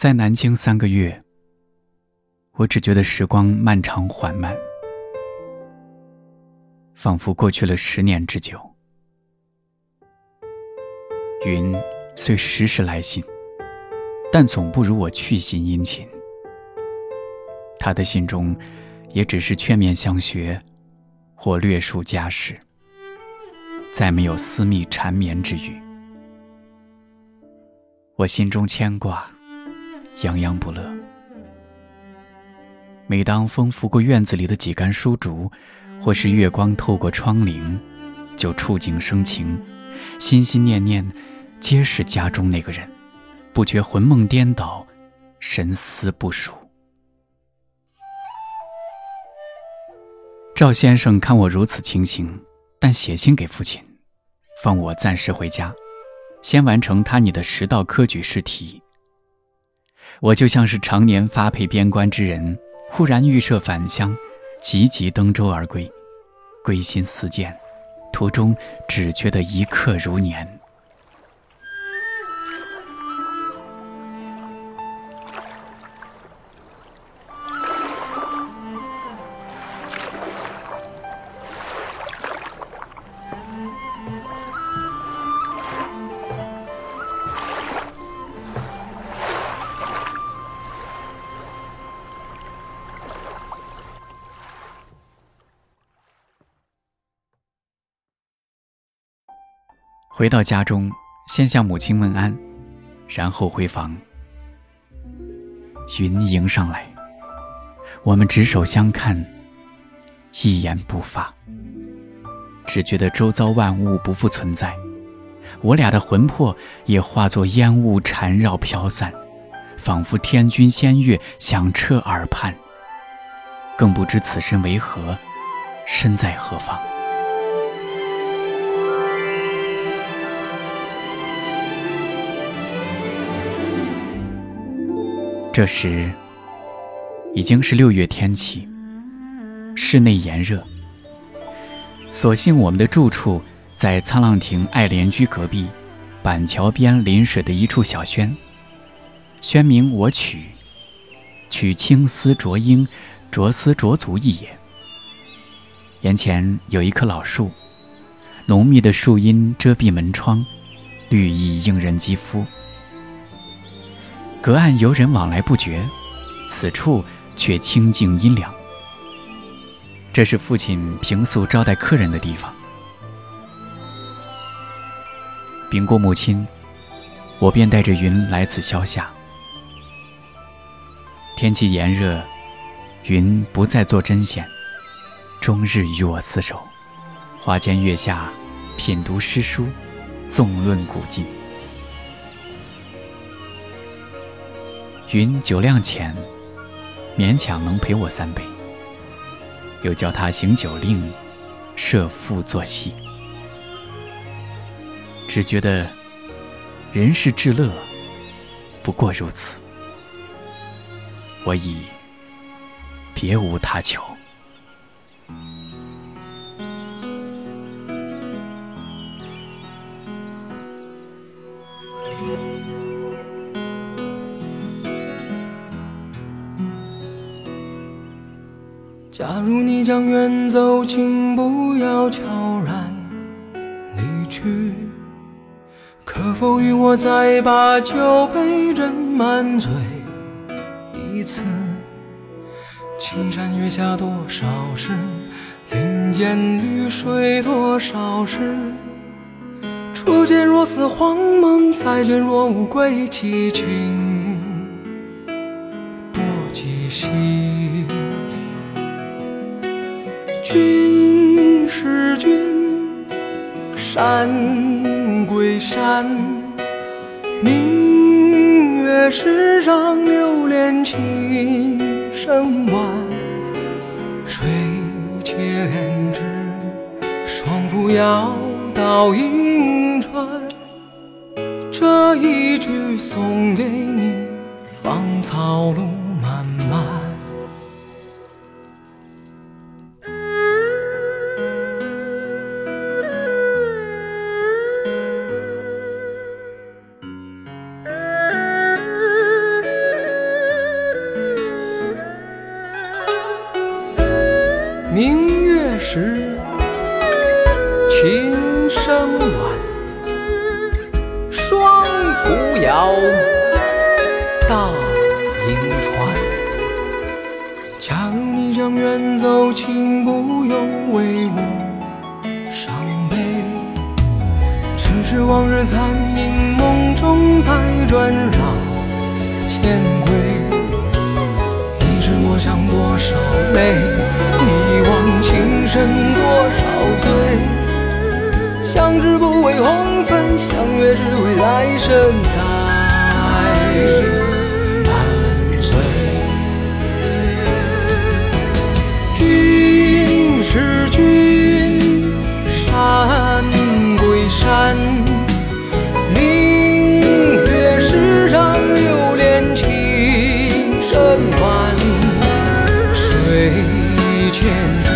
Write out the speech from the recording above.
在南京三个月，我只觉得时光漫长缓慢，仿佛过去了十年之久。云虽时时来信，但总不如我去信殷勤。他的信中，也只是劝勉相学，或略述家事，再没有私密缠绵之语。我心中牵挂，洋洋不乐。每当风拂过院子里的几杆书竹，或是月光透过窗棂，就触景生情，心心念念，皆是家中那个人，不觉魂梦颠倒，神思不属。赵先生看我如此情形，但写信给父亲，放我暂时回家。先完成他拟的十道科举试题。我就像是常年发配边关之人，忽然预设返乡，急急登舟而归，归心似箭，途中只觉得一刻如年。回到家中，先向母亲问安，然后回房。云迎上来，我们执手相看，一言不发，只觉得周遭万物不复存在，我俩的魂魄也化作烟雾缠绕飘散，仿佛天君仙乐响彻耳畔，更不知此身为何，身在何方。这时已经是六月天气，室内炎热。所幸我们的住处在沧浪亭爱莲居隔壁，板桥边临水的一处小轩。轩名我取，取青丝着缨，着丝着足一也。眼前有一棵老树，浓密的树荫遮蔽门窗，绿意映人肌肤。隔岸游人往来不绝，此处却清静阴凉。这是父亲平素招待客人的地方。禀过母亲，我便带着云来此消夏。天气炎热，云不再做针线，终日与我厮守，花间月下，品读诗书，纵论古今。云酒量浅，勉强能陪我三杯。又教他行酒令，设赋作戏。只觉得人世至乐，不过如此。我已别无他求。假如你将远走，请不要悄然离去。可否与我再把酒杯斟满醉一次？青山月下多少事，林间绿水多少事。初见若似荒梦，再见若无归期，请山归山，明月是让流连情深晚。水千尺，双扶摇到银川。这一句送给你，芳草路漫漫。明月时，琴声晚，霜扶摇，大银船。假如你将远走，请不用为我伤悲。只是往日残影，梦中百转绕千回，一纸我香多少泪。情深多少醉，相知不为红粉，相约只为来生再伴随。君是君，山归山，明月世上留恋，情深短，水千。